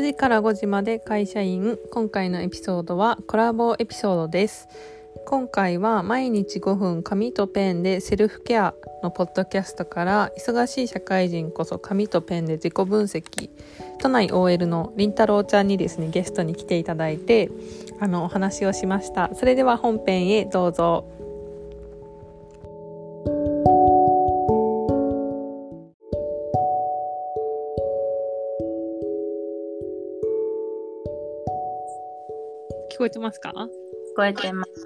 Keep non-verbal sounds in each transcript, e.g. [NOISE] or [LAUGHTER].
9時から5時まで会社員。今回のエピソードはコラボエピソードです。今回は毎日5分紙とペンでセルフケアのポッドキャストから忙しい社会人こそ紙とペンで自己分析都内 OL のりんたろうちゃんにですねゲストに来ていただいてあのお話をしましたそれでは本編へどうぞえてますか？聞こえてます。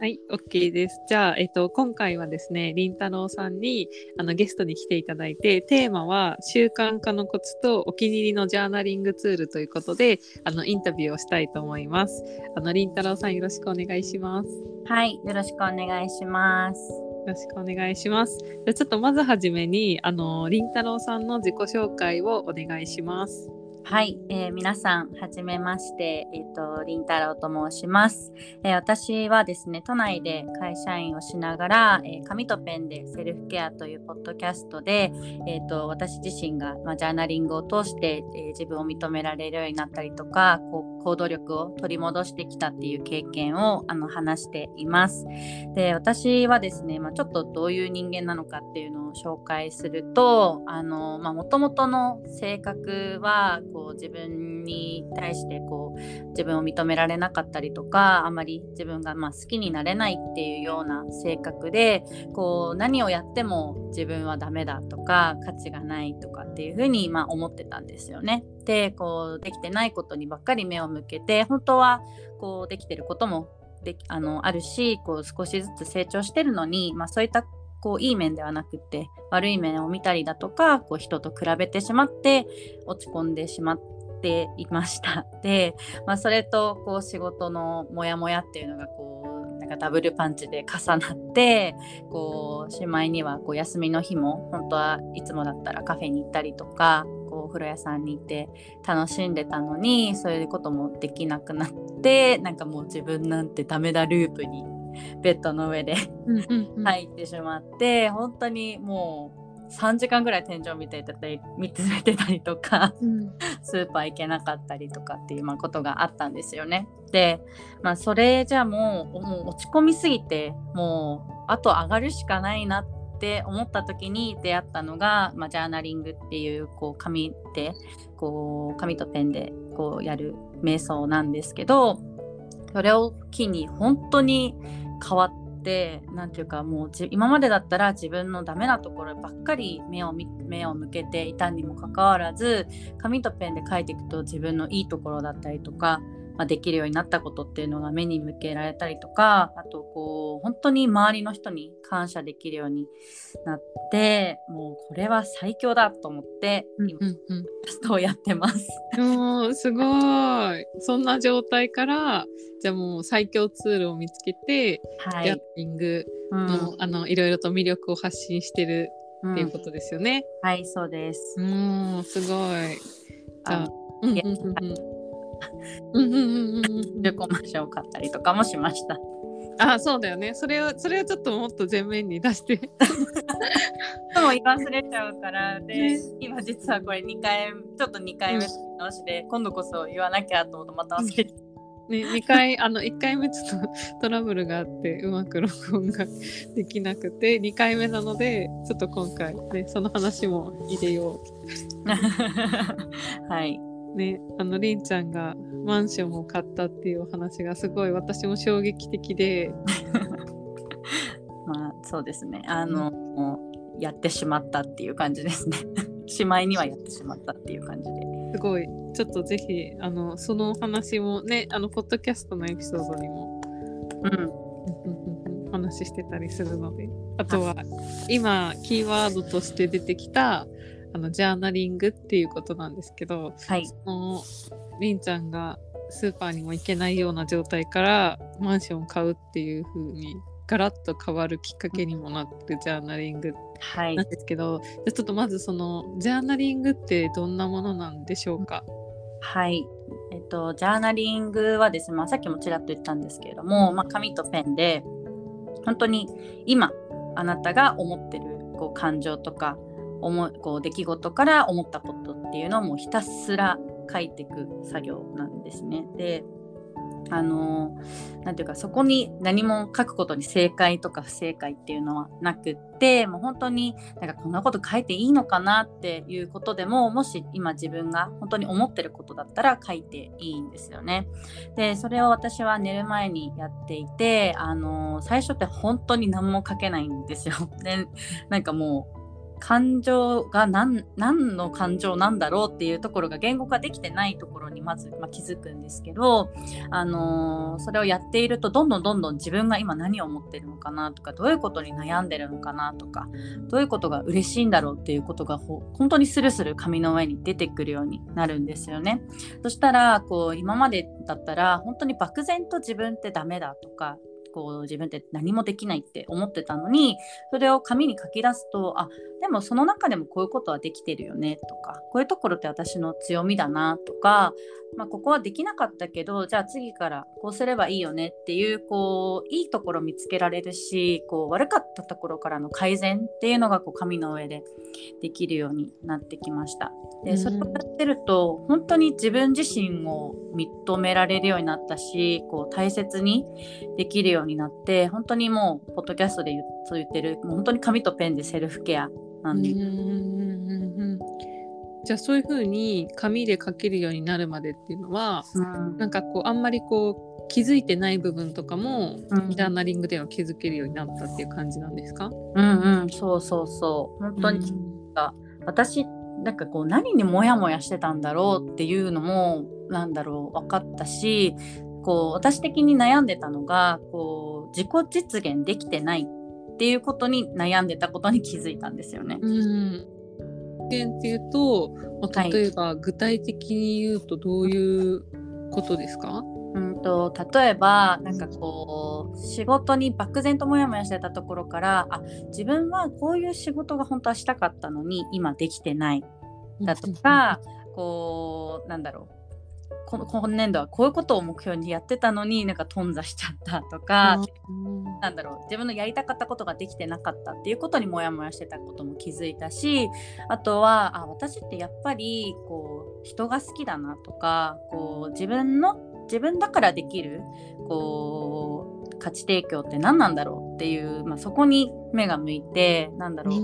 はい、OK です。じゃあ、えっと、今回はですね、りんたろうさんにあのゲストに来ていただいて、テーマは習慣化のコツとお気に入りのジャーナリングツールということで、あのインタビューをしたいと思います。あのりんたろうさん、よろしくお願いします。よはい、よろしくお願いします。ろしくお願いします。じゃあちょっとまずはじめに、あのりんたろうさんの自己紹介をお願いします。はい、えー皆さん、はじめまして、えっ、と、りんたろうと申します、えー私はですね、都内で会社員をしながら、え紙とペンでセルフケアというポッドキャストで、えっ、と、私自身が、ま、ジャーナリングを通して、え自分を認められるようになったりとか、こう行動力を取り戻してきたっていう経験をあの話しています。で私はですね、ま、ちょっとどういう人間なのかっていうのを紹介するともともとの性格はこうこう自分に対してこう自分を認められなかったりとかあまり自分がまあ好きになれないっていうような性格でこう何をやっても自分はダメだとか価値がないとかっていうふうにま思ってたんですよね。でこうできてないことにばっかり目を向けて本当はこうできてることもであのあるしこう少しずつ成長してるのに、まあ、そういったこういい面ではなくて悪い面を見たりだとかこう人と比べてしまって落ち込んでしまっていました。[LAUGHS] で、まあ、それとこう仕事のモヤモヤっていうのがこうなんかダブルパンチで重なってこうしまいにはこう休みの日も本当はいつもだったらカフェに行ったりとかこうお風呂屋さんに行って楽しんでたのにそういうこともできなくなってなんかもう自分なんてダメだループにベッドの上で入ってしまって本当にもう3時間ぐらい天井見てたり見つめてたりとかうんスーパー行けなかったりとかっていうまあことがあったんですよね。で、まあ、それじゃあもうもう落ち込みすぎてもうあと上がるしかないなって思った時に出会ったのが、まあ、ジャーナリングっていうこう紙でこう紙とペンでこうやる瞑想なんですけどそれを機に本当に変わって何て言うかもう今までだったら自分のダメなところばっかり目を目を向けていたにもかかわらず紙とペンで書いていくと自分のいいところだったりとか、まあ、できるようになったことっていうのが目に向けられたりとかあとこう本当に周りの人に感謝できるようになってもうこれは最強だと思って今うんうんテストをやってます。おーすごいそんな状態からじゃあもう最強ツールを見つけて、はいジャーナ、リングうんの,、あのいろいろと魅力を発信してるうんっていうことですよね。はいそうです。うん、すごい。じゃあうん中古マンションを買ったりとかもしました。あ、そうだよね。それをそれをちょっともっと前面に出して。でも忘れちゃうからで、ね今実はこれ2回ちょっと2回目直しで、今度こそ言わなきゃと思ってまた忘れて、ね、2回あの1回目ちょっと [LAUGHS] トラブルがあってうまく録音ができなくて2回目なのでちょっと今回ねその話も入れよ [LAUGHS] はい。う。ね、あのりんちゃんがマンションを買ったっていうお話がすごい私も衝撃的で。[LAUGHS] まあそうですね。あの、もうやってしまったっていう感じですね。[LAUGHS] しまいにはやってしまったっていう感じで。すごいちょっとぜひあのそのお話もねあのポッドキャストのエピソードにもうん。話してたりするのであとは今キーワードとして出てきたあのジャーナリングっていうことなんですけどはい。そのりんちゃんがスーパーにも行けないような状態からマンションを買うっていう風にガラッと変わるきっかけにもなってるジャーナリングはいなん。ですけど、じゃあちょっとまずそのジャーナリングってどんなものなんでしょうか、はい。えっと、ジャーナリングはですね、まあ、さっきもちらっと言ったんですけれども、まあ、紙とペンで本当に今あなたが思ってるこう感情とか思こう出来事から思ったことっていうのをもうひたすら書いていく作業なんですね。であのなんていうかそこに何も書くことに正解とか不正解っていうのはなくってもう本当になんかこんなこと書いていいのかなっていうことでももし今自分が本当に思ってることだったら書いていいんですよね。でそれを私は寝る前にやっていてあの最初って本当に何も書けないんですよ。[LAUGHS] でなんかもう感情が何何の感情なんだろうっていうところが言語化できてないところにまず、まあ、気づくんですけど、あのー、それをやっているとどんどんどんどん自分が今何を思ってるのかなとかどういうことに悩んでるのかなとかどういうことが嬉しいんだろうっていうことが本当にスルスル紙の上に出てくるようになるんですよね。そしたらこう今までだったら本当に漠然と自分ってダメだとかこう自分って何もできないって思ってたのにそれを紙に書き出すとあでもその中でもこういうことはできてるよねとかこういうところって私の強みだなとか、まあ、ここはできなかったけどじゃあ次からこうすればいいよねっていうこういいところ見つけられるしこう悪かったところからの改善っていうのがこう紙の上でできるようになってきました。でそれをやってると本当に自分自身を認められるようになったしこう大切にできるようになって本当にもうポッドキャストでそう言ってるもう本当に紙とペンでセルフケアなんで。じゃあそういうふうに紙で書けるようになるまでっていうのは、うん、なんかこうあんまりこう気づいてない部分とかも、うん、ジャーナリングでは気づけるようになったっていう感じなんですか？うんうんそうそうそう。本当に、うん、私なんかこう何にモヤモヤしてたんだろうっていうのもなんだろう分かったしこう私的に悩んでたのがこう自己実現できてないっていうことに悩んでたことに気づいたんですよね。うんっていうと、まあ、例えば具体的に言うとどういうことですか、はいうんと例えばなんかこう仕事に漠然とモヤモヤしてたところからあ自分はこういう仕事が本当はしたかったのに今できてない。だとかこうなんだろうこの今年度はこういうことを目標にやってたのになんか頓挫しちゃったとか、うん、なんだろう自分のやりたかったことができてなかったっていうことにモヤモヤしてたことも気づいたしあとはあ私ってやっぱりこう人が好きだなとかこう自分の自分だからできるこう価値提供って何なんだろうっていう、まあ、そこに目が向いてなんだろう、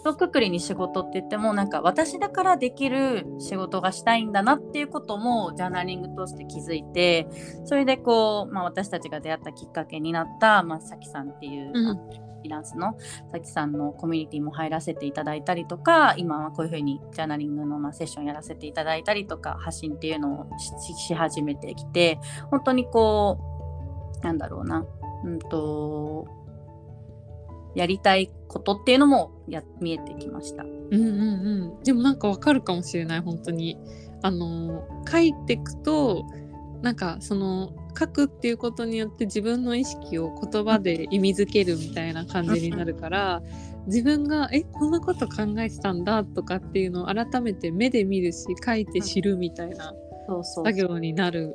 一括りに仕事って言ってもなんか私だからできる仕事がしたいんだなっていうこともジャーナリング通して気づいてそれでこう、まあ、私たちが出会ったきっかけになった、まあ、さきさんっていう、うん、フィランスのさきさんのコミュニティも入らせていただいたりとか今はこういうふうにジャーナリングのまあセッションやらせていただいたりとか発信っていうのをし始めてきて本当にこうなんだろうなうんとやりたいことっていうのもや見えてきました。うんうんうん、でもなんかわかるかもしれない本当に。あの書いていくとなんかその書くっていうことによって自分の意識を言葉で意味づけるみたいな感じになるから自分がえこんなこと考えてたんだとかっていうのを改めて目で見るし書いて知るみたいな作業になる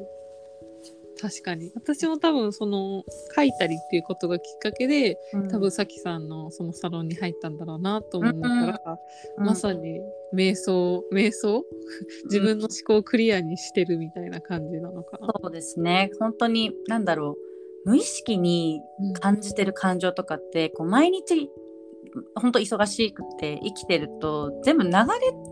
確かに。私も多分その書いたりっていうことがきっかけで、うん、多分さきさんのそのサロンに入ったんだろうなと思うから、うん、まさに瞑想瞑想？自分の思考をクリアにしてるみたいな感じなのかな、そうですね。本当に何だろう。無意識に感じてる感情とかって、こう毎日本当忙しくて生きてると全部流れ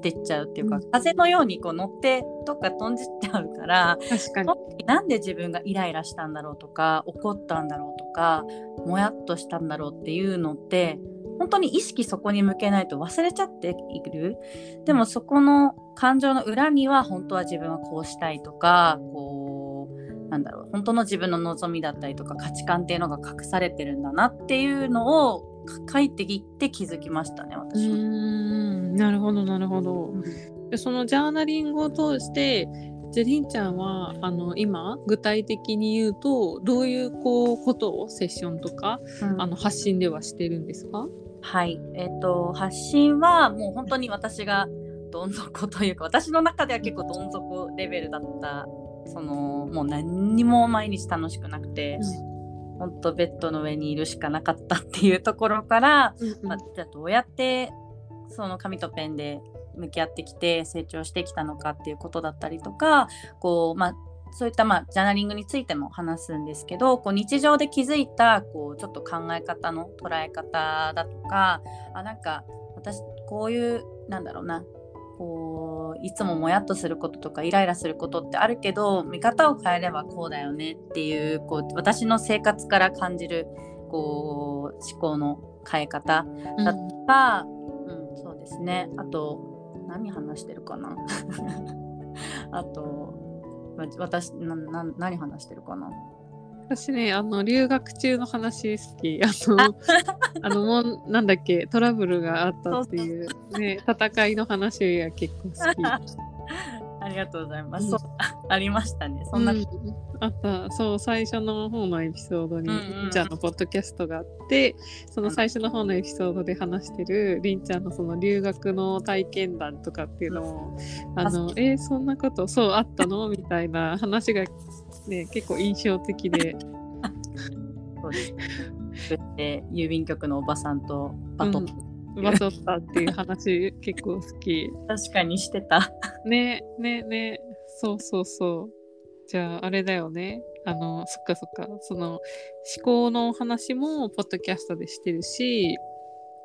てっちゃうっていうか、うん、風のようにこう乗ってどっか飛んじっちゃうから確かに。なんで自分がイライラしたんだろうとか怒ったんだろうとかもやっとしたんだろうっていうのって本当に意識そこに向けないと忘れちゃっている。でもそこの感情の裏には本当は自分はこうしたいとかこうなんだろう本当の自分の望みだったりとか価値観っていうのが隠されてるんだなっていうのを書いていって気づきましたね私は。うん。なるほどなるほど。でそのジャーナリングを通してじゃりんちゃんはあの今具体的に言うとどういうこうことをセッションとか、うん、あの発信ではしてるんですか？はい。えっ、ー、と発信はもう本当に私がどん底というか私の中では結構どん底レベルだったそのもう何にも毎日楽しくなくて、うん本当ベッドの上にいるしかなかったっていうところから、うんうん、まあ、じゃあどうやってその紙とペンで向き合ってきて成長してきたのかっていうことだったりとかこう、まあ、そういった、まあ、ジャーナリングについても話すんですけどこう日常で気づいたこうちょっと考え方の捉え方だとかあなんか私こういうなんだろうなこういつももやっとすることとかイライラすることってあるけど見方を変えればこうだよねっていうこう私の生活から感じるこう思考の変え方だとか、うん、うん、そうですね。あと何話してるかな。[LAUGHS] あと私何話してるかな。私ね、あの、留学中の話好き。あの、[LAUGHS] あの、もう、なんだっけ、トラブルがあったっていう、ね、戦いの話が結構好き。[LAUGHS] ありがとうございます。うん、ありましたね。そんな、うん、あった。そう最初の方のエピソードに、り、うん、んちゃんのポッドキャストがあってその最初の方のエピソードで話してるりんちゃんのその留学の体験談とかっていうのも、うん、あのえー、そんなことそうあったの？みたいな話がね結構印象的で。[LAUGHS] そうですで郵便局のおばさんとバトン、バトったっていう話結構好き。[LAUGHS] 確かにしてた。ねねねそうそうそう。じゃああれだよね。あのそっかそっかその思考の話もポッドキャストでしてるし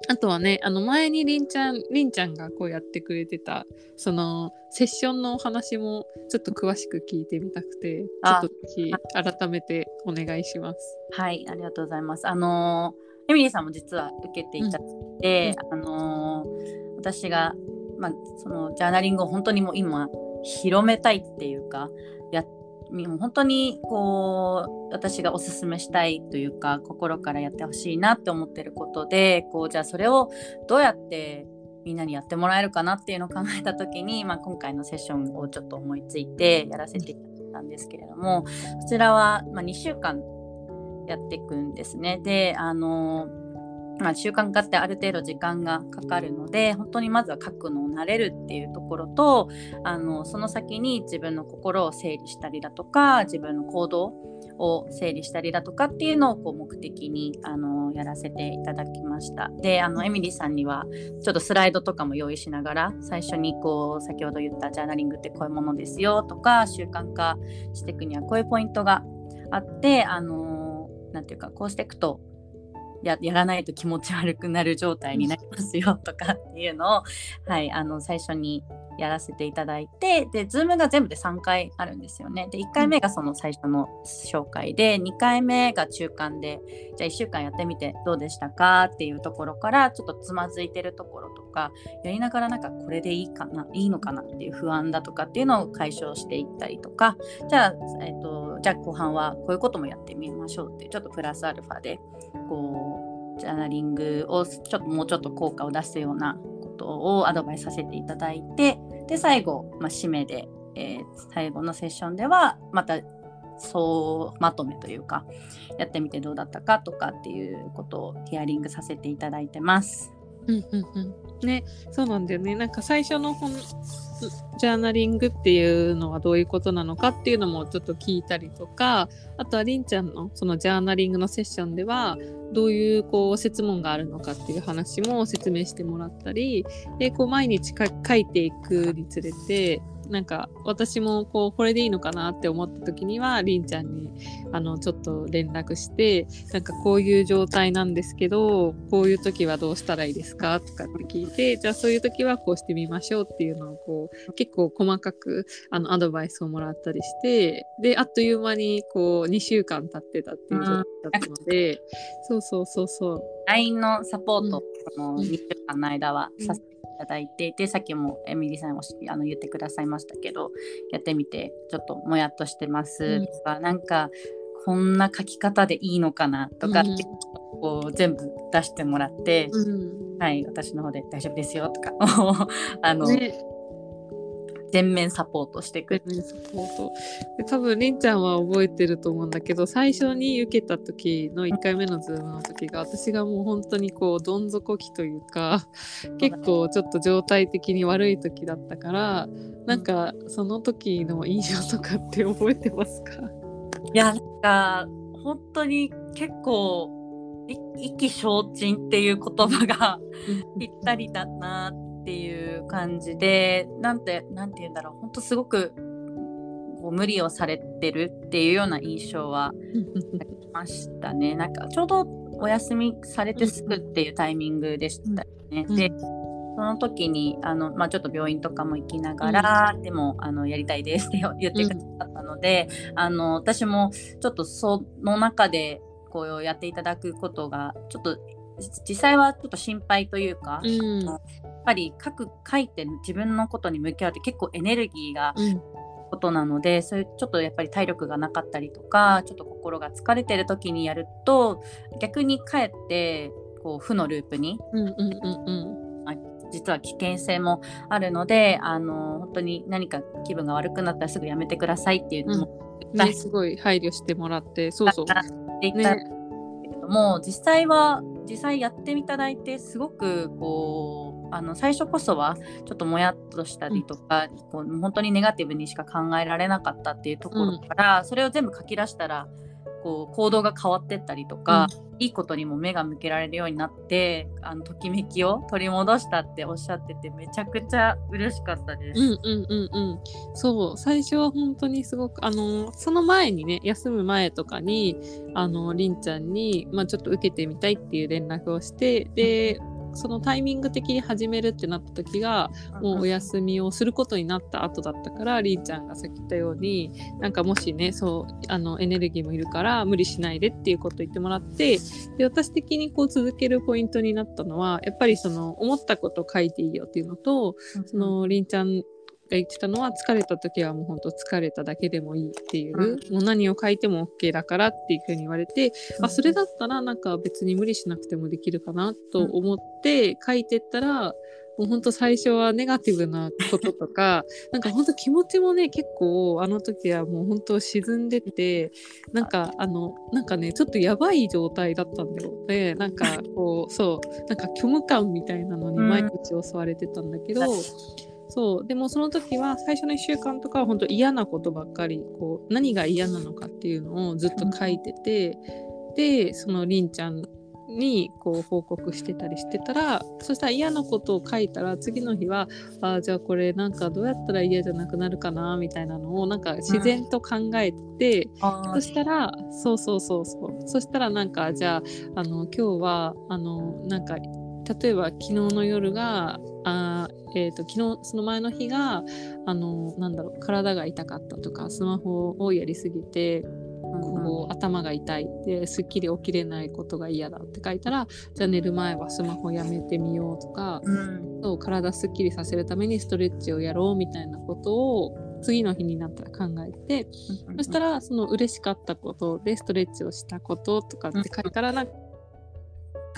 あとはね、あの前にりんちゃん、りんちゃんがこうやってくれてた、そのセッションのお話もちょっと詳しく聞いてみたくて、ちょっと改めてお願いします。はい、ありがとうございます。あのー、エミリーさんも実は受けていただいて、うん、あのー、私が、まあ、そのジャーナリングを本当にもう今広めたいっていうか、やっもう本当にこう私がおすすめしたいというか心からやってほしいなって思ってることでこうじゃあそれをどうやってみんなにやってもらえるかなっていうのを考えた時に、まあ、今回のセッションをちょっと思いついてやらせていただいたんですけれどもこちらは、まあ、2週間やっていくんですね。であのまあ、習慣化ってある程度時間がかかるので本当にまずは書くのを慣れるっていうところとあのその先に自分の心を整理したりだとか自分の行動を整理したりだとかっていうのをこう目的にあのやらせていただきました。であのエミリーさんにはちょっとスライドとかも用意しながら最初にこう先ほど言ったジャーナリングってこういうものですよとか習慣化していくにはこういうポイントがあってあのなていうかこうしていくとややらないと気持ち悪くなる状態になりますよとかっていうのを、はい、あの最初にやらせていただいてで Zoom が全部で3回あるんですよね。で1回目がその最初の紹介で2回目が中間でじゃあ1週間やってみてどうでしたかっていうところからちょっとつまずいてるところとかやりながらなんかこれでいいかないいのかなっていう不安だとかっていうのを解消していったりとかじゃあ、えーと、じゃあ後半はこういうこともやってみましょうってちょっとプラスアルファでこうジャーナリングをちょっともうちょっと効果を出すようなことをアドバイスさせていただいてで最後、まあ、締めで、えー、最後のセッションではまた総まとめというかやってみてどうだったかとかっていうことをヒアリングさせていただいてます。うんうん、ねそうなんだよね。なんか最初の本ジャーナリングっていうのはどういうことなのかっていうのもちょっと聞いたりとかあとはりんちゃんのそのジャーナリングのセッションではどういうこう説問があるのかっていう話も説明してもらったりでこう毎日書いていくにつれてなんか私もこうこれでいいのかなって思った時にはりんちゃんにあのちょっと連絡してなんかこういう状態なんですけどこういう時はどうしたらいいですかとかって聞いてじゃあそういう時はこうしてみましょうっていうのをこう結構細かくあのアドバイスをもらったりしてであっという間にこう2週間経ってたっていう状態だったので、うん、そうそうそうそう。LINE のサポート、うん、の2週間の間はさせてただいてでさっきもエミリーさんあの言ってくださいましたけどやってみてちょっともやっとしてます。とか、うん、なんかこんな書き方でいいのかなとかって、うん、こう全部出してもらって、うん、はい私の方で大丈夫ですよとか [LAUGHS] あの、ね全面サポートしてく。全面サポート。で多分りんちゃんは覚えてると思うんだけど最初に受けた時の1回目のズームの時が私がもう本当にこうどん底期というか結構ちょっと状態的に悪い時だったからなんかその時の印象とかって覚えてますか？いやなんか本当に結構意気消沈っていう言葉が [LAUGHS] ぴったりだなっっていう感じでなんてなんて言うんだろう本当すごくこう無理をされてるっていうような印象はありましたね。[LAUGHS] なんかちょうどお休みされてすぐっていうタイミングでしたよね。でその時にあの、まあ、ちょっと病院とかも行きながら、うん、でもあのやりたいですって [LAUGHS] 言ってくださったので、うん、あの私もちょっとその中でこうやっていただくことがちょっと実際はちょっと心配というか、うん、ぱり書く書いて自分のことに向き合うって結構エネルギーがことなので、うん、そういうちょっとやっぱり体力がなかったりとかちょっと心が疲れてる時にやると逆にかえってこう負のループに、うんうんうんうん。実は危険性もあるのであの本当に何か気分が悪くなったらすぐやめてくださいっていうのも、うん。ね、すごい配慮してもらってそうそう。って言ったけれども、ね、実際は実際やっていただいてすごくこうあの最初こそはちょっともやっとしたりとか、うん、こう本当にネガティブにしか考えられなかったっていうところから、うん、それを全部書き出したらこう行動が変わってったりとか、うん、いいことにも目が向けられるようになってあのときめきを取り戻したっておっしゃっててめちゃくちゃ嬉しかったです。うんうんうんうん、そう最初は本当にすごくあのその前にね休む前とかにあのりんちゃんに、まあ、ちょっと受けてみたいっていう連絡をしてで、そのタイミング的に始めるってなった時がもうお休みをすることになった後だったからりんちゃんがさっき言ったようになんかもしねそうあのエネルギーもいるから無理しないでっていうこと言ってもらってで私的にこう続けるポイントになったのはやっぱりその思ったことを書いていいよっていうのとそのりんちゃんが言ってたのは疲れた時はもうほんと疲れただけでもいいっていう、うん、もう何を書いても OK だからっていうふうに言われて、うん、あそれだったらなんか別に無理しなくてもできるかなと思って書いてったら、もうほんと最初はネガティブなこととかなんかほんと気持ちもね結構あの時はもう本当沈んでてなんかあのなんかねちょっとやばい状態だったんだよ。でなんかこうそうなんか虚無感みたいなのに毎日襲われてたんだけど、うんそう。でもその時は最初の1週間とかは本当嫌なことばっかりこう何が嫌なのかっていうのをずっと書いてて、うん、でそのりんちゃんにこう報告してたりしてたらそしたら嫌なことを書いたら次の日はあじゃあこれなんかどうやったら嫌じゃなくなるかなみたいなのをなんか自然と考えて、うん、そしたらそうそうそうそう。そしたらなんかじゃああの今日はあのなんか例えば昨日の夜があ、えーと、昨日その前の日があのなんだろう体が痛かったとかスマホをやりすぎてこう、頭が痛いですっきり起きれないことが嫌だって書いたらじゃあ寝る前はスマホやめてみようとか、うん、そう体すっきりさせるためにストレッチをやろうみたいなことを次の日になったら考えて、うん、そしたらその嬉しかったことでストレッチをしたこととかって書いたらなんか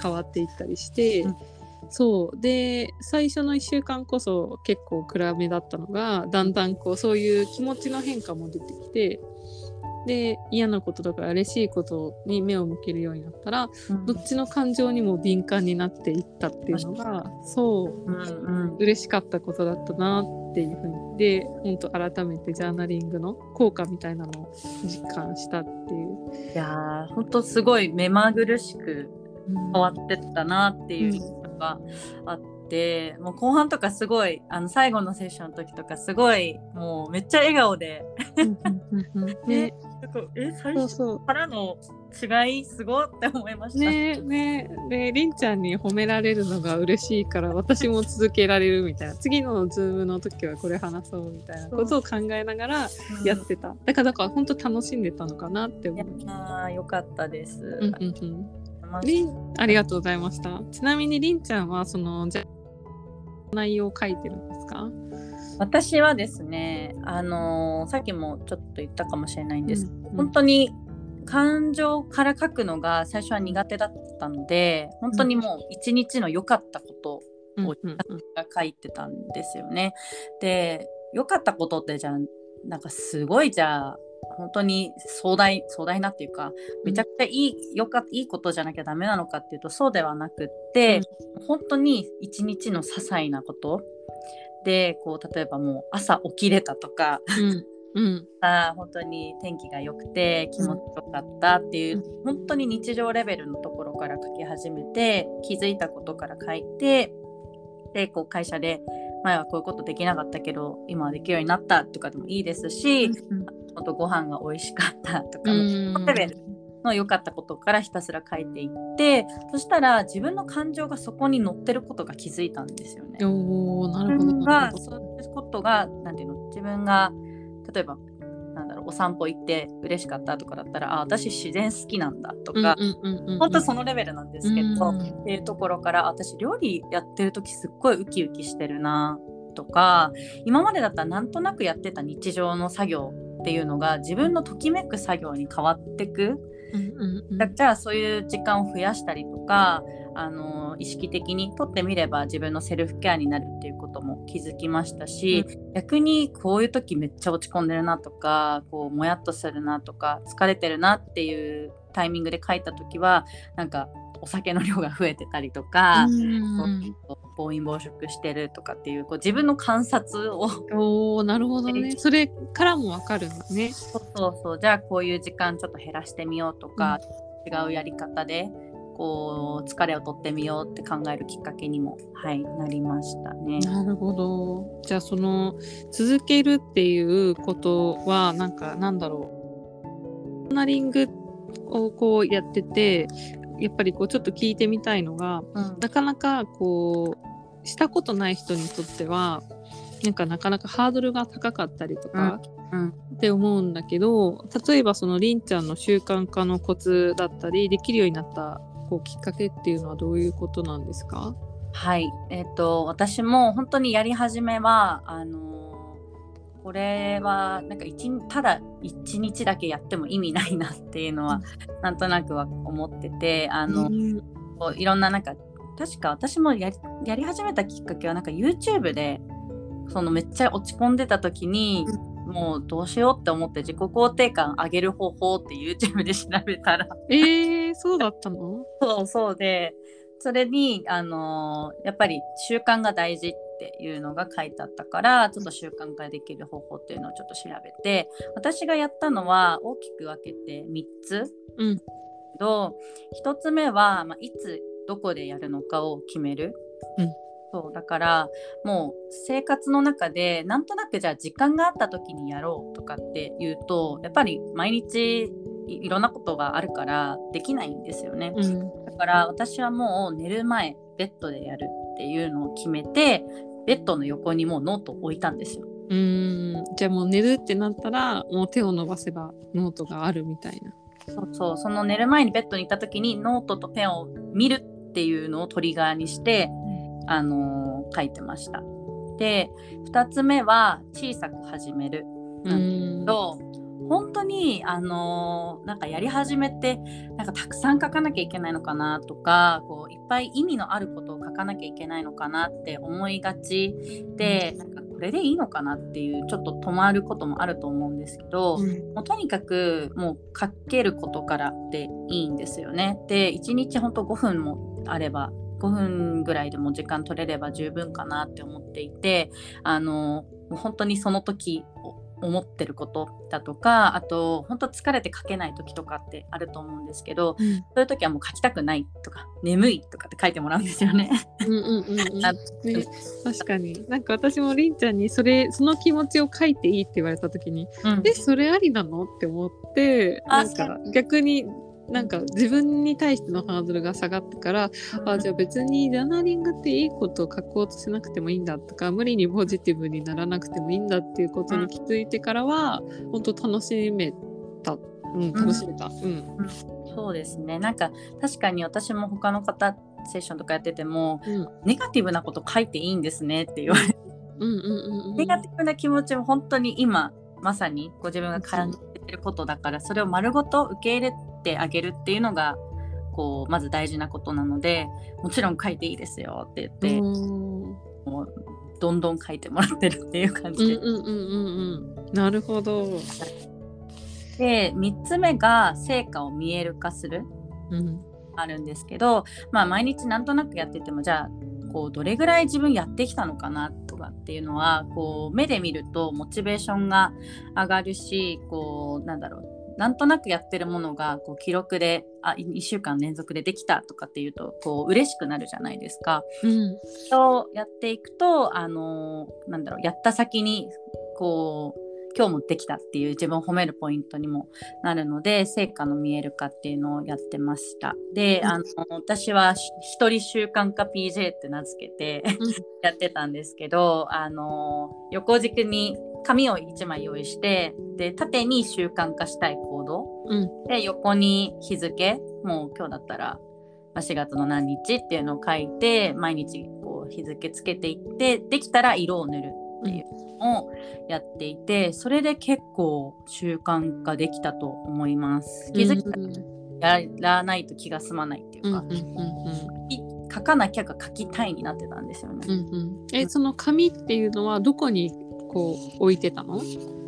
変わっていったりして、うん、そう。で最初の1週間こそ結構暗めだったのがだんだんこうそういう気持ちの変化も出てきてで嫌なこととか嬉しいことに目を向けるようになったら、うん、どっちの感情にも敏感になっていったっていうのがそう、うんうん、嬉しかったことだったなっていうふうに。で本当改めてジャーナリングの効果みたいなのを実感したっていう。いやー本当すごい目まぐるしく変わってったなっていうのがあって、うん、もう後半とかすごいあの最後のセッションの時とかすごいもうめっちゃ笑顔でね、え最初からの違いすごって思いました。ねね。でりんちゃんに褒められるのが嬉しいから私も続けられるみたいな。次のズームの時はこれ話そうみたいなことを考えながらやってた、うん、だからだから本当楽しんでたのかなって思う。あよかったです、うんうんうんりんありがとうございました。ちなみにりんちゃんはそのじゃ内容を書いてるんですか？私はですね、あのー、さっきもちょっと言ったかもしれないんです。うん、本当に感情から書くのが最初は苦手だったので本当にもう一日の良かったことを書いてたんですよね。で良かったことってじゃあなんかすごいじゃあ本当に壮大壮大なっていうかめちゃくちゃいい,、よかいいことじゃなきゃダメなのかっていうとそうではなくって、うん、本当に一日の些細なこと。でこう例えばもう朝起きれたとか、うん。うん、[LAUGHS] あ本当に天気が良くて気持ちよかったっていう、うん、本当に日常レベルのところから書き始めて気づいたことから書いてでこう会社で前はこういうことできなかったけど今はできるようになったとかでもいいですし、うん、あとご飯が美味しかったとか、うん、レベルの良かったことからひたすら書いていってそしたら自分の感情がそこに乗ってることが気づいたんですよね。おなるほどがそういうことがなんていうの自分が例えばなんだろうお散歩行って嬉しかったとかだったらあ私自然好きなんだとか、本当そのレベルなんですけど、っていうところから私料理やってる時すっごいウキウキしてるなとか今までだったらなんとなくやってた日常の作業っていうのが自分のときめく作業に変わってく。じゃあそういう時間を増やしたりとかあの意識的にとってみれば自分のセルフケアになるっていうことも気づきましたし、うん、逆にこういう時めっちゃ落ち込んでるなとかこうもやっとするなとか疲れてるなっていうタイミングで書いた時はなんかお酒の量が増えてたりとか、うん、暴飲暴食してるとかっていうこう自分の観察をおなるほどね。[LAUGHS] それからも分かるんだね。そうそうそう。じゃあこういう時間ちょっと減らしてみようとか、うん、違うやり方でこう疲れを取ってみようって考えるきっかけにも、はい、なりましたね。なるほど。じゃあその続けるっていうことはなんかなんだろう。ナリングをこうやっててやっぱりこうちょっと聞いてみたいのが、うん、なかなかこうしたことない人にとってはなんかなかなかハードルが高かったりとか、うん、って思うんだけど例えばそのりんちゃんの習慣化のコツだったりできるようになったこうきっかけっていうのはどういうことなんですか？はい、えーと、私も本当にやり始めはあのー、これはなんか一ただ1日だけやっても意味ないなっていうのは、うん、なんとなくは思っててあの、うん、こういろんななんか確か私もやり始めたきっかけはなんか YouTube でそのめっちゃ落ち込んでた時に、うん、もうどうしようって思って自己肯定感上げる方法って YouTube で調べたら。えー、そうだったの？[LAUGHS] そうそうでそれにあのー、やっぱり習慣が大事っていうのが書いてあったからちょっと習慣化できる方法っていうのをちょっと調べて私がやったのは大きく分けて3つ、うん、と1つ目は、まあ、いつどこでやるのかを決める、うん、そうだからもう生活の中でなんとなくじゃあ時間があった時にやろうとかっていうとやっぱり毎日いろんなことがあるからできないんですよね、うん、だから私はもう寝る前ベッドでやるっていうのを決めてベッドの横にもうノートを置いたんですよ。うん。じゃあもう寝るってなったらもう手を伸ばせばノートがあるみたいな。そうそう。その寝る前にベッドに行った時にノートとペンを見るっていうのをトリガーにして、うん、あのー、書いてました。で2つ目は小さく始める。なんだけど本当にあのー、なんかやり始めてなんかたくさん書かなきゃいけないのかなとかこういっぱい意味のあることを書かなきゃいけないのかなって思いがち。でなんかこれでいいのかなっていうちょっと止まることもあると思うんですけど、うん、もうとにかくもう書けることからでいいんですよね。で1日本当5分もあれば5分ぐらいでも時間取れれば十分かなって思っていてあのもう本当にその時思ってることだとかあと本当疲れて書けない時とかってあると思うんですけど、うん、そういう時はもう書きたくないとか眠いとかって書いてもらうんですよね。うんうんうん、ね確かに。なんか私もりんちゃんにそれその気持ちを書いていいって言われた時に、うん、えそれありなの？って思ってなんか逆になんか自分に対してのハードルが下がったから、うん、あじゃあ別にジャーナリングっていいことを書こうとしなくてもいいんだとか無理にポジティブにならなくてもいいんだっていうことに気づいてからは、うん、本当楽しめた、うん、楽しめた、うん、うん、そうですね。なんか確かに私も他の方セッションとかやってても、ネガティブなこと書いていいんですねって言われて、うんうんうんうん、ネガティブな気持ちも本当に今まさにご自分が感じてることだからそれを丸ごと受け入れてあげるっていうのがこうまず大事なことなのでもちろん書いていいですよって言ってもうどんどん書いてもらってるっていう感じで。うんうんうんうん、なるほど。で3つ目が成果を見える化する、うん、あるんですけど、まあ、毎日なんとなくやっててもじゃあこうどれぐらい自分やってきたのかなとかっていうのはこう目で見るとモチベーションが上がるしこうなんだろうなんとなくやってるものがこう記録であ1週間連続でできたとかっていうとこう嬉しくなるじゃないですか。うんとやっていくとあのなんだろうやった先にこう今日もできたっていう自分を褒めるポイントにもなるので成果の見える化っていうのをやってました。で、あの私は一人習慣化 PJ って名付けて [LAUGHS] やってたんですけどあの横軸に紙を1枚用意してで縦に習慣化したい行動、うん、で横に日付もう今日だったら4月の何日っていうのを書いて毎日こう日付つけていってできたら色を塗るっていうのをやっていて、それで結構習慣化できたと思います。気づいたらやらないと気が済まないっていうか、書かなきゃが書きたいになってたんですよね。うんうん、えその紙っていうのはどこにこう置いてたの？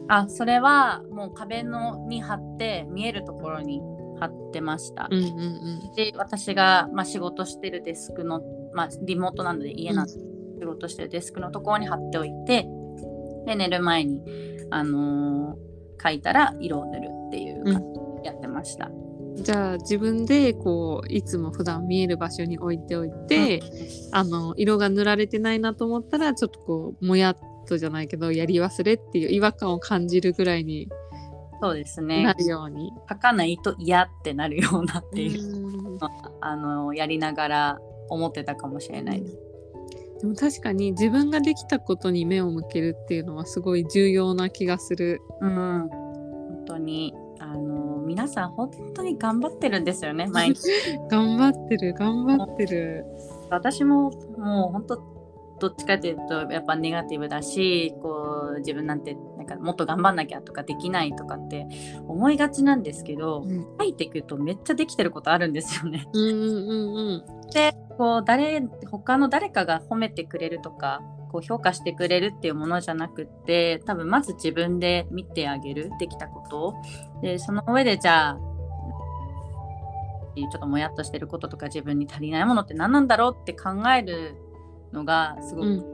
あそれはもう壁のに貼って見えるところに貼ってました。うんうんうん、で私が、まあ、仕事してるデスクの、まあ、リモートなので家なんで仕事してるデスクのところに貼っておいてで寝る前に、あのー、書いたら色を塗るっていう感じやってました。うん、じゃあ自分でこういつも普段見える場所に置いておいて、うん、あの色が塗られてないなと思ったらちょっとこうもやっとじゃないけどやり忘れっていう違和感を感じるぐらいにそうですねなるように書かないと嫌ってなるようなっていうあのやりながら思ってたかもしれないです。でも確かに自分ができたことに目を向けるっていうのはすごい重要な気がする。うん、本当にあの皆さん本当に頑張ってるんですよね毎日。[LAUGHS] 頑張ってる頑張ってる。私ももう本当どっちかというとやっぱネガティブだしこう自分なんてなんかもっと頑張んなきゃとかできないとかって思いがちなんですけど、うん、書いていくとめっちゃできてることあるんですよね。うんうんうん、でこう誰他の誰かが褒めてくれるとかこう評価してくれるっていうものじゃなくって多分まず自分で見てあげるできたこと。をでその上でじゃあちょっともやっとしてることとか自分に足りないものって何なんだろうって考えるのがすごく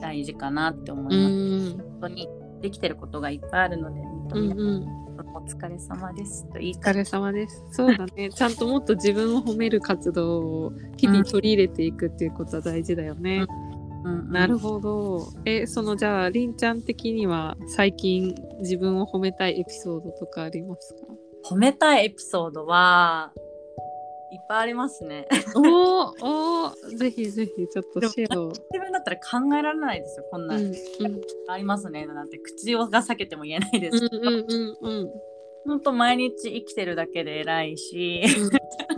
大事かなって思います。うん、本当にできてることがいっぱいあるので認め、うんうん、お疲れ様ですと言いお疲れ様です。そうだね。[LAUGHS] ちゃんともっと自分を褒める活動を日々取り入れていくっていうことは大事だよね。うん、うん、なるほど。え、そのじゃあ、りんちゃん的には最近自分を褒めたいエピソードとかありますか？褒めたいエピソードはいっぱいありますね。おおぜひぜひちょっとシェアを。自分だったら考えられないですよこんな、うんうん、ありますねなんて口をが避けても言えないです。けど。うんうんうんうん。本当毎日生きてるだけで偉いし、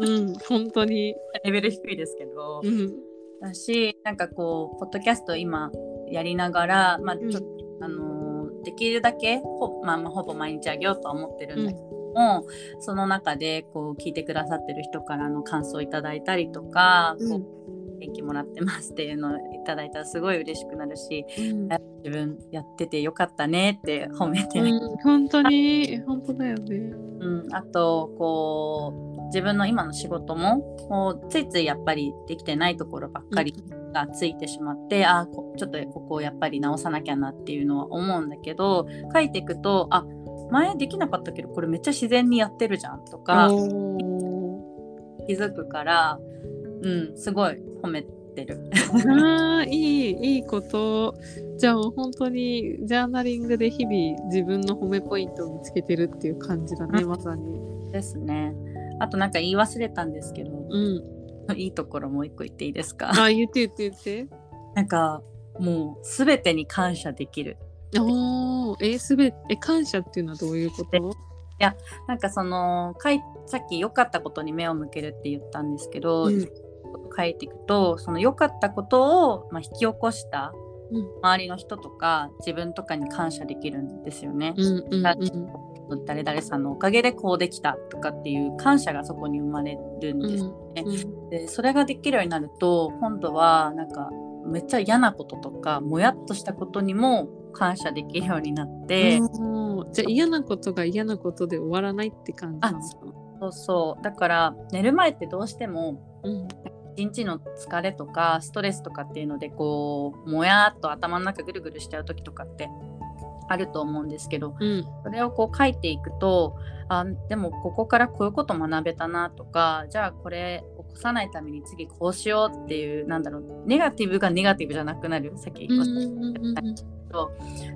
うん、うん、本当に。レベル低いですけど、うん、だしなんかこうポッドキャスト今やりながら、まあちょっと、うん、あのできるだけほ,、まあ、まあ、ほぼ毎日あげようとは思ってるんだけど、もその中でこう聞いてくださってる人からの感想をいただいたりとか、うん、こう元気もらってますっていうのをいただいたらすごい嬉しくなるし、うん、自分やっててよかったねって褒めて、うん、本当に。本当だよね、うん、あとこう自分の今の仕事ももうついついやっぱりできてないところばっかりがついてしまって、うん、あちょっとここをやっぱり直さなきゃなっていうのは思うんだけど書いていくとあ前できなかったけどこれめっちゃ自然にやってるじゃんとか気づくからうんすごい褒めてる。あいいいいことじゃあ本当にジャーナリングで日々自分の褒めポイントを見つけてるっていう感じだね、まさに。ですね。あとなんか言い忘れたんですけど、うん、いいところもう一個言っていいですか？あ言って言って言って。なんかもう全てに感謝できるおえすべえ感謝っていうのはどういうこと？いやなんかそのかいさっき良かったことに目を向けるって言ったんですけど、うん、書いていくとその良かったことを、まあ、引き起こした周りの人とか自分とかに感謝できるんですよね。うんうんうん、誰々さんのおかげでこうできたとかっていう感謝がそこに生まれるんですよね。うんうん、でそれができるようになると今度はなんかめっちゃ嫌なこととかもやっとしたことにも感謝できるようになって、じゃあ嫌なことが嫌なことで終わらないって感じなんですかそうそう。だから寝る前ってどうしても、うん、一日の疲れとかストレスとかっていうのでこうもやっと頭の中ぐるぐるしちゃう時とかってあると思うんですけどうん。それをこう書いていくとあでもここからこういうこと学べたなとかじゃあこれ起こさないために次こうしようっていうなんだろうネガティブがネガティブじゃなくなるさっきおっしゃった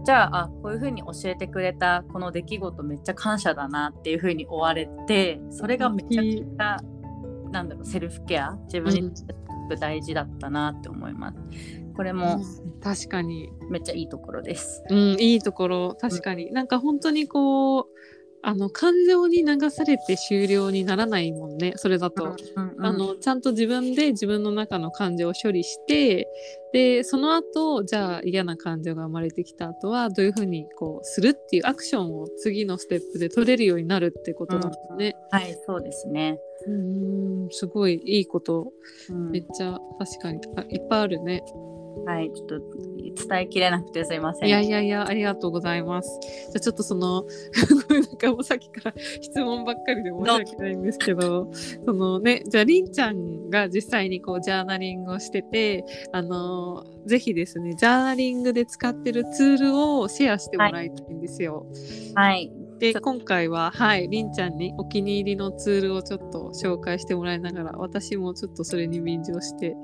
じゃああこういうふうに教えてくれたこの出来事めっちゃ感謝だなっていうふうに追われてそれがめちゃくちゃなんだろうセルフケア自分に大事だったなって思います。これも確かに、めっちゃいいところです。うん、いいところ確かに、なんか本当にこうあの感情に流されて終了にならないもんねそれだと。うんうんあのちゃんと自分で自分の中の感情を処理してでその後じゃあ嫌な感情が生まれてきた後はどういうふうにこうするっていうアクションを次のステップで取れるようになるってことだもんね。はいそうですね。うーんすごいいいことうんめっちゃ確かにあいっぱいあるね。はいちょっと伝えきれなくてすいません。いやいやいやありがとうございます。じゃあちょっとその [LAUGHS] ごめんなんかもうさっきから質問ばっかりで申し訳ないんですけどそのねじゃありんちゃんが実際にこうジャーナリングをしててあのぜひですねジャーナリングで使ってるツールをシェアしてもらいたいんですよ。はいで今回ははいりんちゃんにお気に入りのツールをちょっと紹介してもらいながら私もちょっとそれに便乗して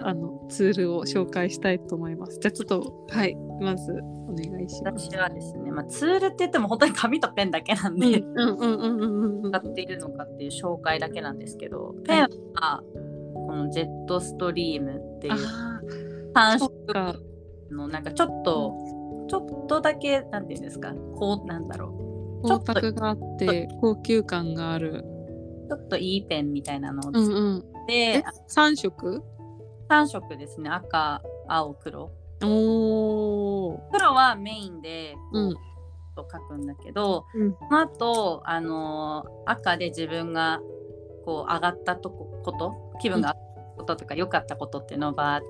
あのツールを紹介したいと思います。じゃあちょっとはいまずお願いします。私はですね、まあ、ツールって言っても本当に紙とペンだけなんで、うんうんうんうんうんうん使っているのかっていう紹介だけなんですけど、ペンはこのジェットストリームっていうあ3あ、そ色。のなんかちょっとちょっとだけなんていうんですかこうなんだろう光沢があって高級感がある。ちょっといいペンみたいなのをうん使っうん。て、え、三色？3色ですね。赤青黒。おお。黒はメインでうん。と書くんだけど、うん。その後あのー赤で自分がこう上がったとここと気分が上がったこととか良かったことっていうのをバーって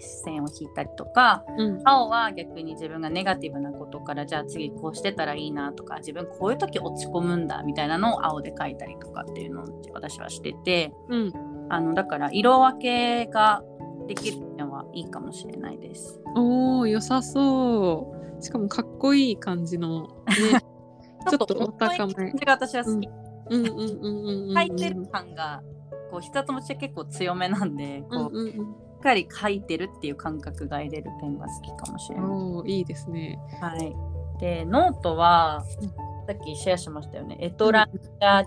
線を引いたりとかうん。青は逆に自分がネガティブなことからじゃあ次こうしてたらいいなとか自分こういう時落ち込むんだみたいなのを青で書いたりとかっていうのを私はしててうん。あのだから色分けができるのはいいかもしれないです。おお、良さそう。しかもかっこいい感じのね。[LAUGHS] ちょっとお高め感じが私は好き。うんうんうんうんうん。書いてる感がこう筆圧持ちは結構強めなんでこう、うんうんうん。しっかり書いてるっていう感覚が得れるペンが好きかもしれない。おお、いいですね。はい、でノートはうんさっきシェアしましたよね、エトランジェ・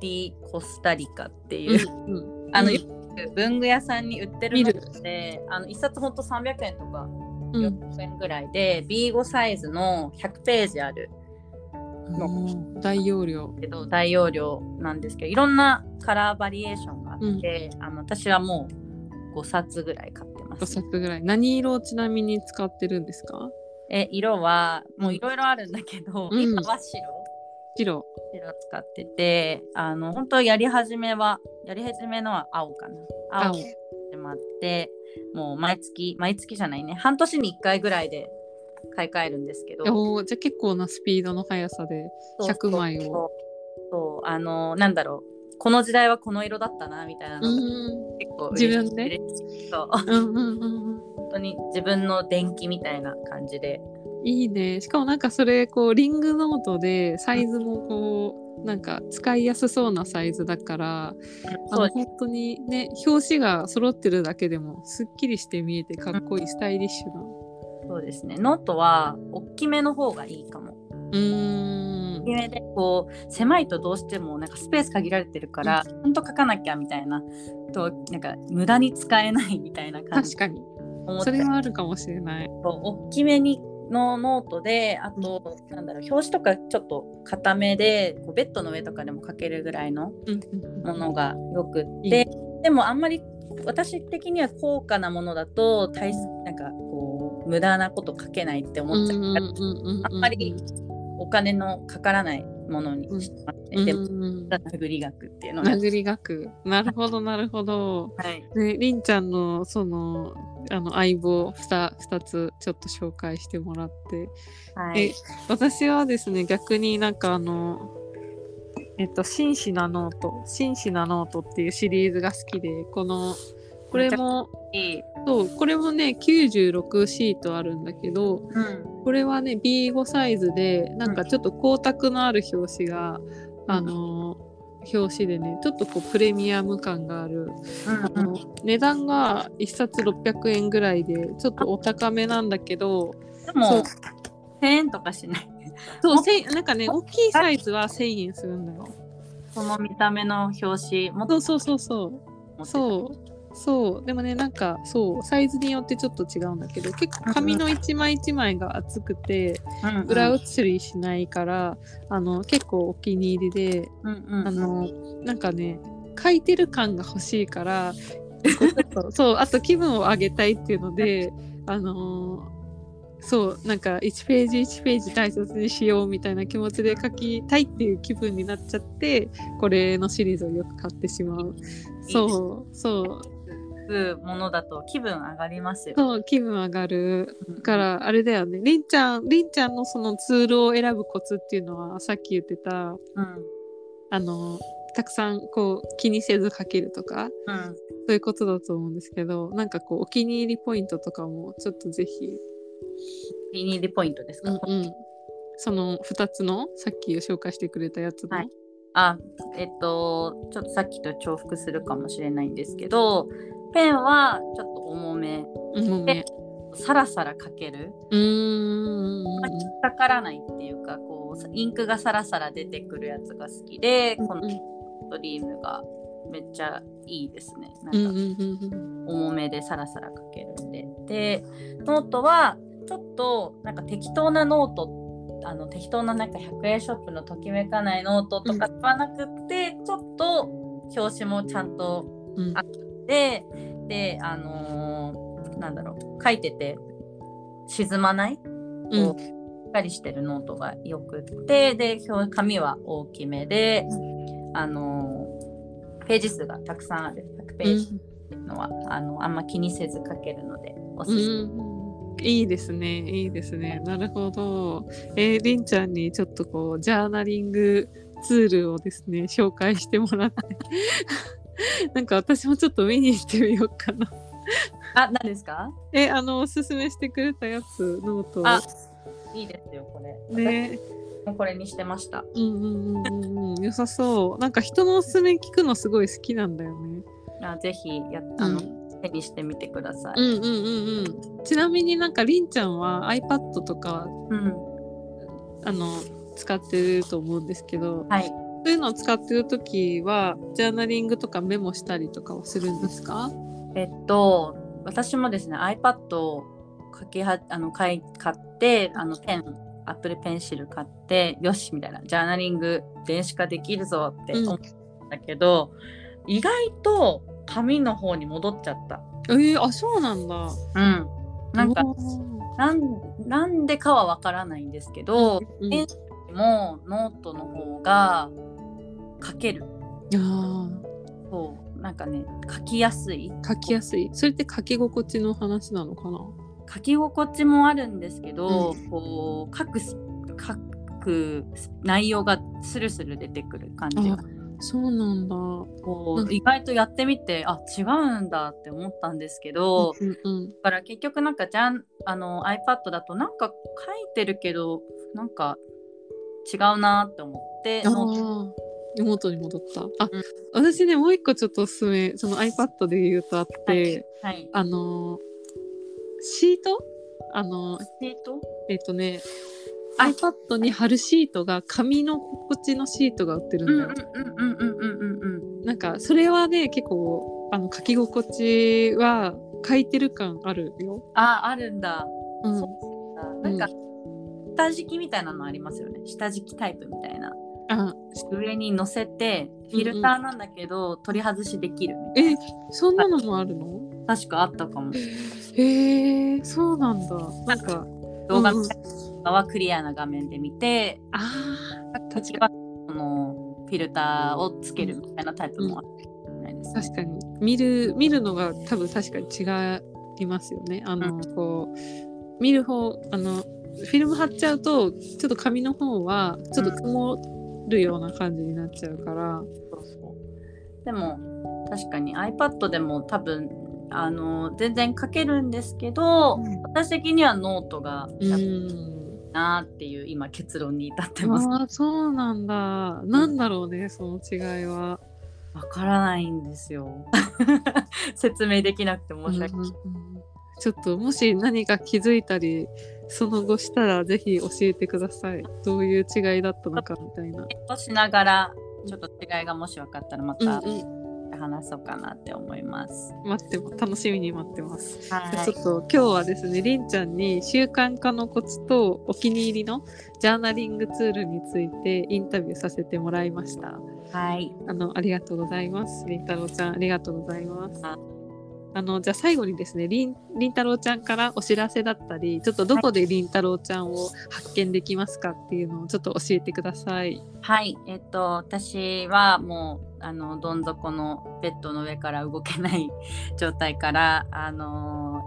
ディ・コスタリカっていう、うんうん。あの、うん文具屋さんに売ってるのであの1冊ほんと300円とかうん400円ぐらいで、B5 サイズの100ページあるおー大容量。けど大容量なんですけどいろんなカラーバリエーションがあって、あの私はもう5冊ぐらい買ってま5す。冊ぐらい。何色をちなみに使ってるんですか？え色はもういろいろあるんだけど、うん今は白白。白使っててあの本当やり始めはやり始めのは青かな。青。始まってもう毎月毎月じゃないね。半年に1回ぐらいで買い替えるんですけど。おお、じゃあ結構なスピードの速さで100枚を。そう。あのなんだろう。この時代はこの色だったなみたいなうのがん。結構自分で？そう。うんうんうんうん。本当に自分の電気みたいな感じで。いいね。しかもなんかそれこうリングノートでサイズもこうなんか使いやすそうなサイズだから、あの本当にね表紙が揃ってるだけでもすっきりして見えてかっこいいスタイリッシュな。そうですね。ノートは大きめの方がいいかも。うーん。大きめでこう狭いとどうしてもなんかスペース限られてるから、ちゃんと書かなきゃみたいなとなんか無駄に使えないみたいな感じ。確かに。それはあるかもしれない。大きめにのノートであと、なんだろう表紙とかちょっと固めでこうベッドの上とかでも書けるぐらいのうんうんうん。ものがよくっいい。てでもあんまり私的には高価なものだと大なんかこう無駄なこと書けないって思っちゃう。から、あんまりお金のかからないものにしてますね、でもも殴り額っていうのが、殴り額。なるほどなるほど。はい、ねりんちゃんのそのあの相棒 2, 2つちょっと紹介してもらって。はい。え私はですね逆になんかあのえっと「真摯なノート」「真摯なノート」っていうシリーズが好きでこのこれもそうこれもね96シートあるんだけどうん。これはね B5 サイズでなんかちょっと光沢のある表紙が、あの表紙でねちょっとこうプレミアム感がある、あの値段が1冊600円ぐらいでちょっとお高めなんだけどでもそう。1000円とかしない。そうせんなんかね大きいサイズは1000円するんだよ。この見た目の表紙もそうそうそうそう。そうそう。でもねなんかそうサイズによってちょっと違うんだけど結構紙の一枚一枚が厚くてうん裏写りしないからあの結構お気に入りでうんうん。あのなんかね書いてる感が欲しいから [LAUGHS] そうあと気分を上げたいっていうのであのそうなんか1ページ1ページ大切にしようみたいな気持ちで書きたいっていう気分になっちゃってこれのシリーズをよく買ってしまう。そうそういうものだと気分上がりますよ。そう気分上がる。からあれだよね。りんちゃんりんちゃんのそのツールを選ぶコツっていうのはさっき言ってたうん。あのたくさんこう気にせず書けるとかうん。そういうことだと思うんですけどなんかこうお気に入りポイントとかもちょっとぜひ、お気に入りポイントですか、うんうん、その2つのさっき紹介してくれたやつの、はい。あえっとちょっとさっきと重複するかもしれないんですけどペンはちょっと重め。うんもうねサラサラ書ける。うーん。まあ引っかからないっていうかこうインクがサラサラ出てくるやつが好きでこのドリームがめっちゃいいですね。なんかうんうんうん。うん重めでサラサラ書けるんで。で、ノートはちょっとなんか適当なノート、あの適当ななんか100円ショップのときめかないノートとかではなくって、ちょっと表紙もちゃんとうんあで、で、あのーなんだろう、書いてて沈まない、うん。しっかりしてるノートがよくって、で、表紙は大きめで、あのーページ数がたくさんある。100ページっていうのは、あのあんま気にせず書けるのでおすうんすめ。うん。いいですね。いいですね。なるほど。えーりんちゃんにちょっとこうジャーナリングツールをですね紹介してもらって [LAUGHS] なんか私もちょっと見に行ってみようかな。[LAUGHS] あ、何ですか？えあのおすすめしてくれたやつノートあいいですよ、これ。ね。これにしてました。うんうんうんうんうん。良さそう。なんか人のおすすめ聞くのすごい好きなんだよね。あぜひやあの、うん。手にしてみてください。うんうんうんうん。ちなみになんかりんちゃんは iPad とかうん。あの使ってると思うんですけどはい。そういうのを使ってる時はジャーナリングとかメモしたりとかはするんですか？えっと、私もですね、iPad を書きはあの買い買って、あのペン、Apple Pencil 買って、よしみたいな、ジャーナリング電子化できるぞって思ったんだけど、意外と紙の方に戻っちゃった。えー、あそうなんだ。うん。なんかなん、なんでかはわからないんですけど、うんペンもノートの方が書ける。いやー。そう。なんかね書きやすい。書きやすい。それって書き心地の話なのかな？書き心地もあるんですけど、うこう書くす書く内容がスルスル出てくる感じが。あそうなんだ。うんこう意外とやってみてあ違うんだって思ったんですけど、うんうんだから結局なんかじゃんあの iPad だとなんか書いてるけどなんか違うなって思ってあノートーノートに戻った。あ、うん。私ねもう一個ちょっとおすすめその iPad で言うとあって、はい。あのーシート？あのーシート？えっ、とねあ iPad に貼るシートが紙の心地のシートが売ってるんうんだよ、うんうんうんうんうんうん。なんかそれはね結構あの書き心地は書いてる感あるよ、ああるんだ。うん、そうなんか、下敷きみたいなのありますよね。下敷きタイプみたいな。あ上に乗せてフィルターなんだけど、取り外しできるみたいえなそんなのもあるの？確かあったかも。へえそうなんだ。なんか動画たのはクリアな画面で見て、あー確はこのフィルターをつけるみたいなタイプもあるじゃないですか、確かに。見る見るのが多分確かに違いますよね。あの、こう見る方あのフィルム貼っちゃうとちょっと紙の方はちょっと曇るような感じになっちゃうから、そうそうでも確かに iPad でも多分あの全然書けるんですけど、うん私的にはノートがうやっん。なっていう今結論に至ってます。ああ、そうなんだ。なんだろうね、その違いは。わからないんですよ。[LAUGHS] 説明できなくて申し訳ない。うんうんうんちょっともし何か気づいたりその後したらぜひ教えてください。どういう違いだったのかみたいな、としながらちょっと違いがもし分かったらまたうんうん、話そうかなって思います。待ってます楽しみに待って。ます、はい。ちょっと今日はですねりんちゃんに習慣化のコツとお気に入りのジャーナリングツールについてインタビューさせてもらいました。はい。あのありがとうございます。りんたろうちゃんありがとうございますああのじゃあ最後にですねりんりんたろうちゃんからお知らせだったりちょっとどこでりんたろうちゃんを発見できますかっていうのをちょっと教えてください。はい。えっと、私はもう、あの、どん底のベッドの上から動けない [LAUGHS] 状態から、あの、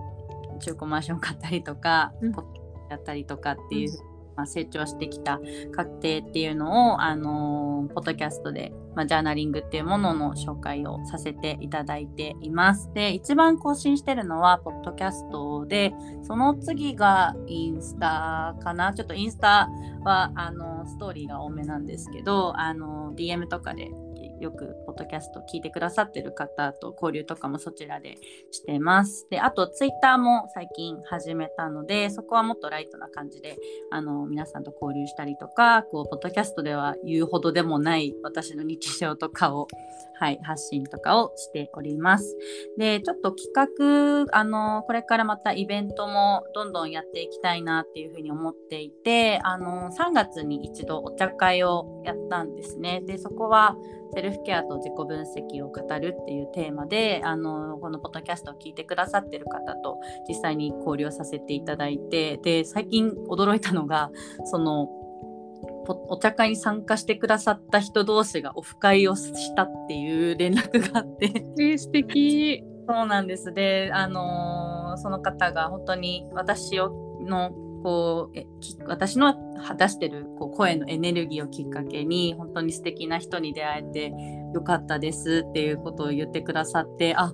中古マンション買ったりとか、うんポッドやったりとかっていう、まあ、成長してきた過程っていうのを、あの、ポッドキャストで、まあ、ジャーナリングっていうものの紹介をさせていただいています。で、一番更新してるのは、ポッドキャストで、その次がインスタかな？ちょっとインスタはあのストーリーが多めなんですけどあの DM とかでよくポッドキャスト聞いてくださってる方と交流とかもそちらでしてます。であとツイッターも最近始めたのでそこはもっとライトな感じであの皆さんと交流したりとかこうポッドキャストでは言うほどでもない私の日常とかを、はい、発信とかをしております。でちょっと企画あのこれからまたイベントもどんどんやっていきたいなっていうふうに思っていてあの3月に一度お茶会をやったんですねでそこはセルフケアと自己分析を語るっていうテーマであのこのポッドキャストを聞いてくださってる方と実際に交流をさせていただいてで最近驚いたのがそのポお茶会に参加してくださった人同士がオフ会をしたっていう連絡があってえー、素敵そうなんです。で、あのーその方が本当に私をのこうえき私の出してるこう声のエネルギーをきっかけに本当に素敵な人に出会えてよかったですっていうことを言ってくださってあ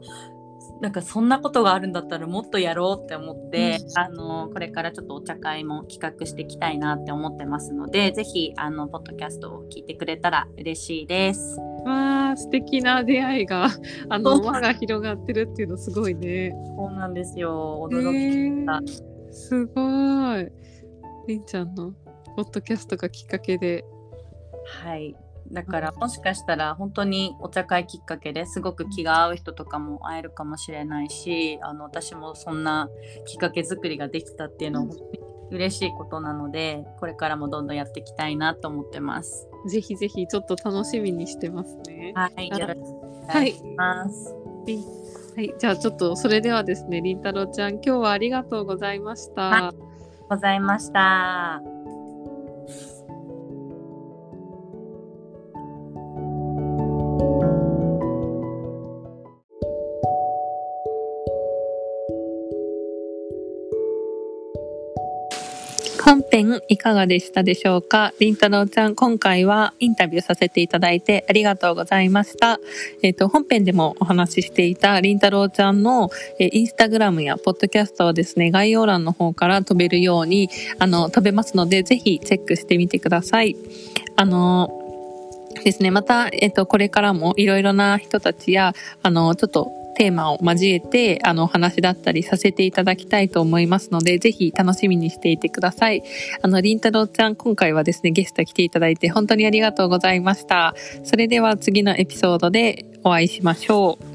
なんかそんなことがあるんだったらもっとやろうって思って、あのーこれからちょっとお茶会も企画していきたいなって思ってますのでぜひあのポッドキャストを聞いてくれたら嬉しいです。わあ素敵な出会いがあの輪が広がってるっていうのすごいね。そうなんですよえ驚きた。ーすごい。りんちゃんのポッドキャストがきっかけで。はい。だからもしかしたら本当にお茶会きっかけですごく気が合う人とかも会えるかもしれないしあの私もそんなきっかけ作りができたっていうのは本当に嬉しいことなのでこれからもどんどんやっていきたいなと思ってます。ぜひぜひちょっと楽しみにしてますね。はい。あよろしくお願いします。はい、はいじゃあちょっとそれではですね、りんたろうちゃん、今日はありがとうございました。はございました。本編いかがでしたでしょうか？りんたろうちゃん、今回はインタビューさせていただいてありがとうございました。えっ、と、本編でもお話ししていたりんたろうちゃんの、えーインスタグラムやポッドキャストはですね、概要欄の方から飛べるように、あの、飛べますので、ぜひチェックしてみてください。あの、ですね、また、えっ、と、これからもいろいろな人たちや、あの、ちょっと、テーマを交えて、あの、お話だったりさせていただきたいと思いますので、ぜひ楽しみにしていてください。あの、りんたろうちゃん、今回はですね、ゲスト来ていただいて本当にありがとうございました。それでは次のエピソードでお会いしましょう。